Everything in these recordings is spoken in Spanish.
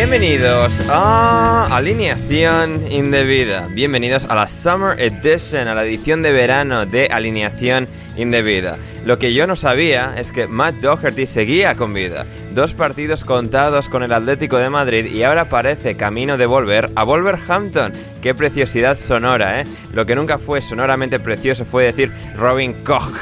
Bienvenidos a Alineación Indebida. Bienvenidos a la Summer Edition, a la edición de verano de Alineación Indebida. Lo que yo no sabía es que Matt Doherty seguía con vida. Dos partidos contados con el Atlético de Madrid y ahora parece camino de volver a Wolverhampton. Qué preciosidad sonora, ¿eh? Lo que nunca fue sonoramente precioso fue decir Robin Koch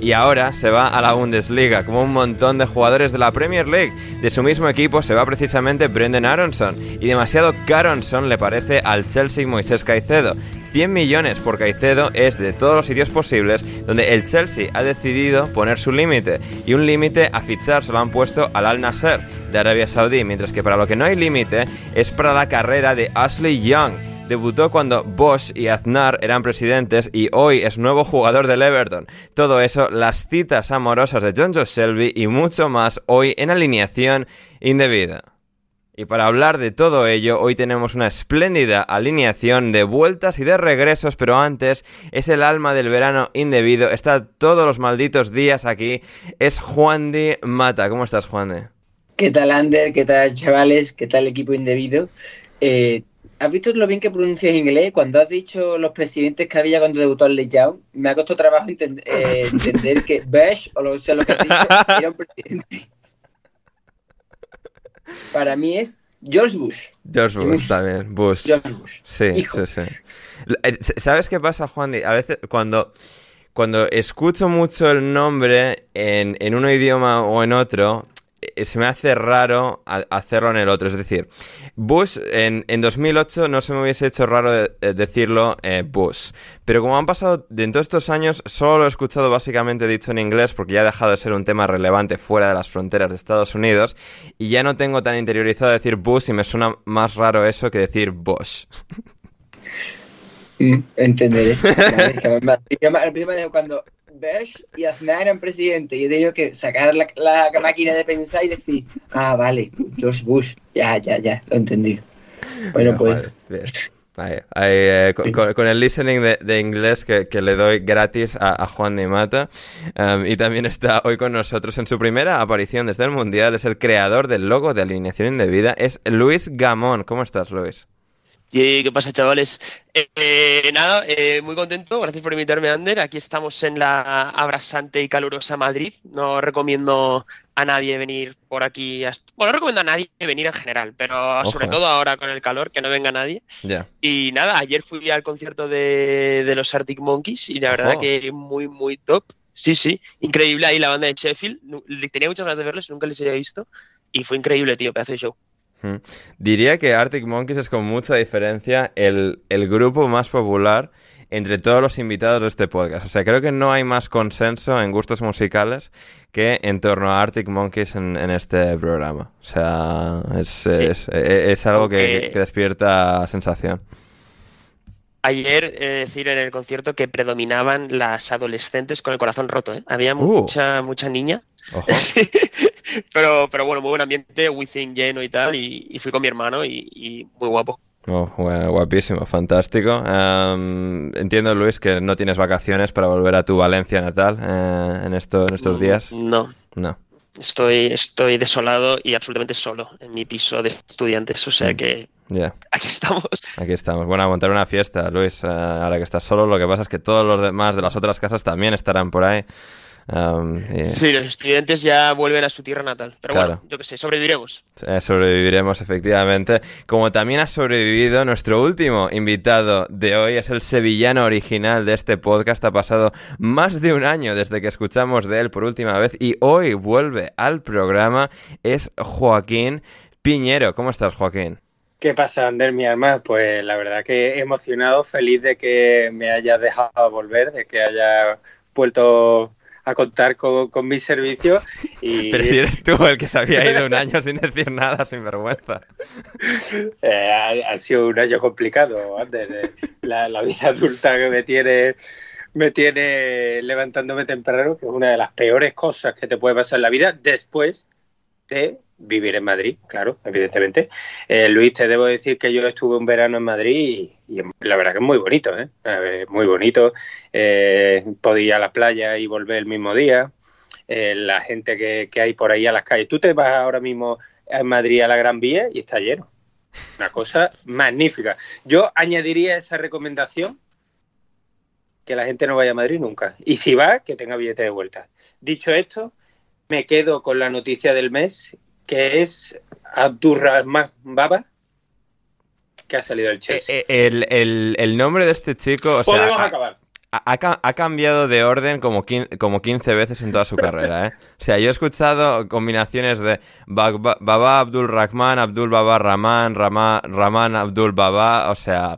y ahora se va a la Bundesliga, como un montón de jugadores de la Premier League. De su mismo equipo se va precisamente Brendan Aronson, y demasiado Caronson le parece al Chelsea Moisés Caicedo. 100 millones por Caicedo es de todos los sitios posibles donde el Chelsea ha decidido poner su límite y un límite a fichar se lo han puesto al Al Nasser de Arabia Saudí, mientras que para lo que no hay límite es para la carrera de Ashley Young Debutó cuando Bosch y Aznar eran presidentes y hoy es nuevo jugador del Everton. Todo eso, las citas amorosas de John Joe Shelby y mucho más hoy en alineación indebida. Y para hablar de todo ello, hoy tenemos una espléndida alineación de vueltas y de regresos, pero antes es el alma del verano indebido, está todos los malditos días aquí, es Juan de Mata. ¿Cómo estás, Juan de? ¿Qué tal, Ander? ¿Qué tal, chavales? ¿Qué tal, equipo indebido? Eh, ¿Has visto lo bien que pronuncias inglés? Cuando has dicho los presidentes que había cuando debutó el Young, me ha costado trabajo eh, entender que Bush, o lo, sea, lo que has dicho, era un presidente. Para mí es George Bush. George Bush, también, Bush. George Bush. Sí, sí, sí. Eh, ¿Sabes qué pasa, Juan? A veces cuando, cuando escucho mucho el nombre en, en un idioma o en otro, se me hace raro hacerlo en el otro. Es decir, Bush en, en 2008 no se me hubiese hecho raro decirlo eh, Bush. Pero como han pasado de todos estos años, solo lo he escuchado básicamente dicho en inglés porque ya ha dejado de ser un tema relevante fuera de las fronteras de Estados Unidos. Y ya no tengo tan interiorizado decir Bush y me suena más raro eso que decir Bush. Entenderé. cuando Bush y Aznar eran presidente. Y he tenido que sacar la, máquina de pensar y decir, ah, vale, George Bush. Ya, ya, ya, lo he entendido. Bueno, pues. Eh, con, el listening de, inglés que, le doy gratis a, Juan de Mata. Um, y también está hoy con nosotros en su primera aparición desde el Mundial. Es el creador del logo de alineación indebida. Es Luis Gamón. ¿Cómo estás, Luis? ¿Qué pasa, chavales? Eh, nada, eh, muy contento. Gracias por invitarme, Ander. Aquí estamos en la abrasante y calurosa Madrid. No recomiendo a nadie venir por aquí. Bueno, no recomiendo a nadie venir en general, pero sobre todo ahora con el calor, que no venga nadie. Y nada, ayer fui al concierto de, los Arctic Monkeys y la verdad que muy, muy top. Sí, sí, increíble ahí la banda de Sheffield. Tenía muchas ganas de verles, nunca les había visto. Y fue increíble, tío, pedazo de show. Diría que Arctic Monkeys es con mucha diferencia el, grupo más popular entre todos los invitados de este podcast. O sea, creo que no hay más consenso en gustos musicales que en torno a Arctic Monkeys en, en este programa. O sea, es, Sí. es, es algo que, despierta sensación. Ayer, eh, decir en el concierto que predominaban las adolescentes con el corazón roto, ¿eh? Había Uh. mucha, mucha niña. Ojo. Sí. pero, pero bueno, muy buen ambiente, Wizzing lleno y tal, y, y fui con mi hermano y, y muy guapo. Oh, gua- guapísimo, fantástico. Em, entiendo, Luis, que no tienes vacaciones para volver a tu Valencia natal eh, en, esto, en estos días. No, No. estoy, estoy desolado y absolutamente solo en mi piso de estudiantes, o sea Mm. que Ya, aquí estamos. aquí estamos. Bueno, a montar una fiesta, Luis. eh, ahora que estás solo, lo que pasa es que todos los demás de las otras casas también estarán por ahí. Y, Sí, los estudiantes ya vuelven a su tierra natal, pero Claro. bueno, yo qué sé, sobreviviremos. Eh, sobreviviremos efectivamente. Como también ha sobrevivido nuestro último invitado de hoy, es el sevillano original de este podcast. Ha pasado más de un año desde que escuchamos de él por última vez y hoy vuelve al programa. Es Joaquín Piñero. ¿Cómo estás, Joaquín? ¿Qué pasa, Ander, mi alma? Pues la verdad que emocionado, feliz de que me hayas dejado volver, de que haya vuelto a contar con, con mis servicios. Y Pero si eres tú el que se había ido un año sin decir nada, sin vergüenza. eh, ha, ha sido un año complicado, Ander. eh, La, la vida adulta que me tiene, me tiene levantándome temprano, que es una de las peores cosas que te puede pasar en la vida después de vivir en Madrid, claro, evidentemente. Eh, Luis, te debo decir que yo estuve un verano en Madrid y, la verdad que es muy bonito, ¿eh? Muy bonito. Eh, podía ir a la playa y volver el mismo día. Eh, la gente que, que hay por ahí a las calles. Tú te vas ahora mismo en Madrid a la Gran Vía y está lleno. Una cosa magnífica. Yo añadiría esa recomendación que la gente no vaya a Madrid nunca. Y si va, que tenga billete de vuelta. Dicho esto, me quedo con la noticia del mes, que es Abdurrahman Baba, que ha salido del Chelsea. Eh, eh, El, el- el nombre de este chico, o Podemos acabar. Ha, ha ca- ha cambiado de orden como, quin- como 15 veces en toda su carrera, ¿eh? O sea, yo he escuchado combinaciones de Ba- Ba- Baba Abdul Rahman, Abdul Baba Rahman, Rama- Rahman Abdul Baba, o sea...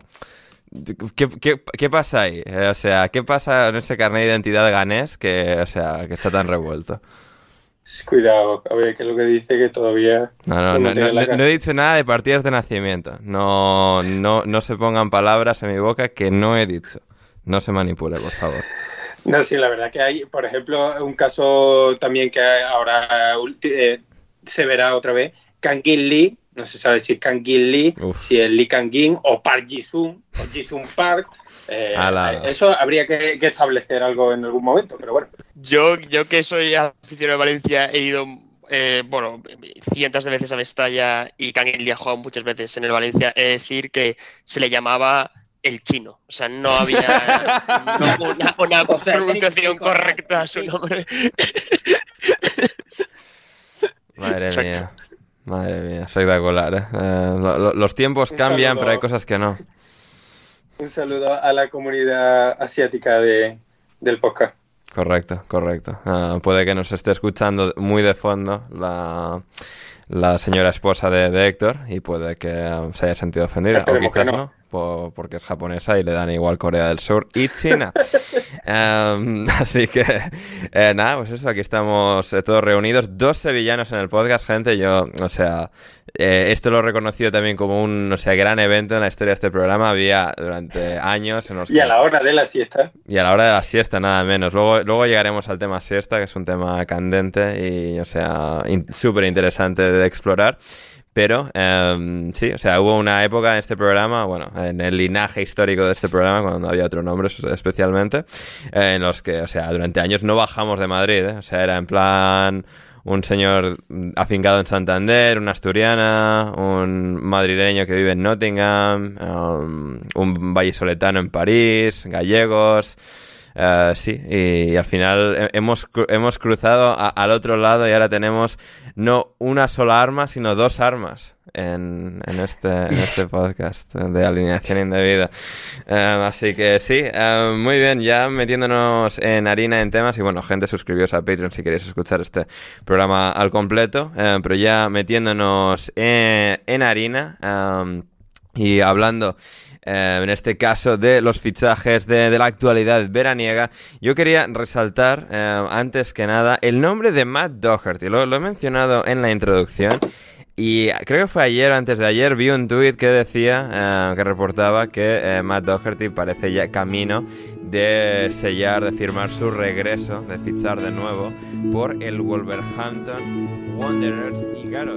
¿Qué, qué, qué pasa ahí? Eh, O sea, ¿qué pasa en ese carnet de identidad ganés que, o sea, que está tan revuelto? Cuidado, a ver qué es lo que dice que todavía No, no, no no, no- he dicho nada de partidas de nacimiento. No, no, no se pongan palabras en mi boca que no he dicho. No se manipule, por favor. No, sí, la verdad que hay, por ejemplo, un caso también que ahora eh, se verá otra vez, Kangin Lee, no se sabe si es Kangin Lee, Uf. si es Lee Kangin o Park Ji-sung, o Ji-sung Park. Eh, eso habría que, que establecer algo en algún momento, pero bueno. Yo, yo que soy aficionado de Valencia, he ido, eh, bueno, cientos de veces a Mestalla y Lee ha jugado muchas veces en el Valencia. He de decir que se le llamaba el chino. O sea, no había no, una, una O sea, pronunciación correcta a su sí. nombre. Madre Exacto. mía. Madre mía, espectacular, ¿eh? Eh, lo- lo- los tiempos cambian, pero hay cosas que no. Un saludo a la comunidad asiática de, del podcast. Correcto, correcto. Ah, puede que nos esté escuchando muy de fondo la, la señora esposa de, de Héctor y puede que se haya sentido ofendida, o quizás no. no, po- porque es japonesa y le dan igual Corea del Sur y China. Em, así que, eh, nada, pues eso, aquí estamos eh, todos reunidos, dos sevillanos en el podcast, gente, yo, o sea, eh, esto lo he reconocido también como un, o sea, gran evento en la historia de este programa, había durante años en los Y a la hora de la siesta, y a la hora de la siesta, nada menos. Luego, luego llegaremos al tema siesta, que es un tema candente y, o sea, in- súper interesante de explorar. Pero, em, sí, o sea, hubo una época en este programa, bueno, en el linaje histórico de este programa, cuando había otro nombre especialmente, en los que, o sea, durante años no bajamos de Madrid, ¿eh? O sea, era en plan un señor afincado en Santander, una asturiana, un madrileño que vive en Nottingham, um, un vallisoletano en París, gallegos. Eh, sí, y, y al final he- hemos, hemos cruzado a- al otro lado y ahora tenemos no una sola arma, sino dos armas en, en este, en este podcast de alineación indebida. Eh, así que sí, eh, muy bien, ya metiéndonos en harina en temas y bueno, gente suscribíos a Patreon si queréis escuchar este programa al completo, pero ya metiéndonos en, en harina. Y hablando eh, en este caso de los fichajes de, la actualidad veraniega, yo quería resaltar eh, antes que nada el nombre de Matt Doherty. Lo, lo he mencionado en la introducción. Y creo que fue ayer, antes de ayer, vi un tuit que decía, eh, que reportaba que Matt Doherty parece ya camino de sellar, de firmar su regreso, de fichar de nuevo por el Wolverhampton Wanderers. Y claro,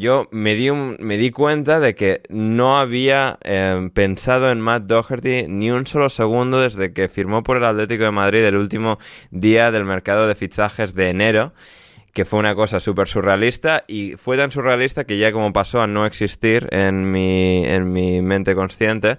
Yo me di, me di cuenta de que no había em, pensado en Matt Doherty ni un solo segundo desde que firmó por el Atlético de Madrid el último día del mercado de fichajes de enero que fue una cosa súper surrealista y fue tan surrealista que ya como pasó a no existir en mi, en mi mente consciente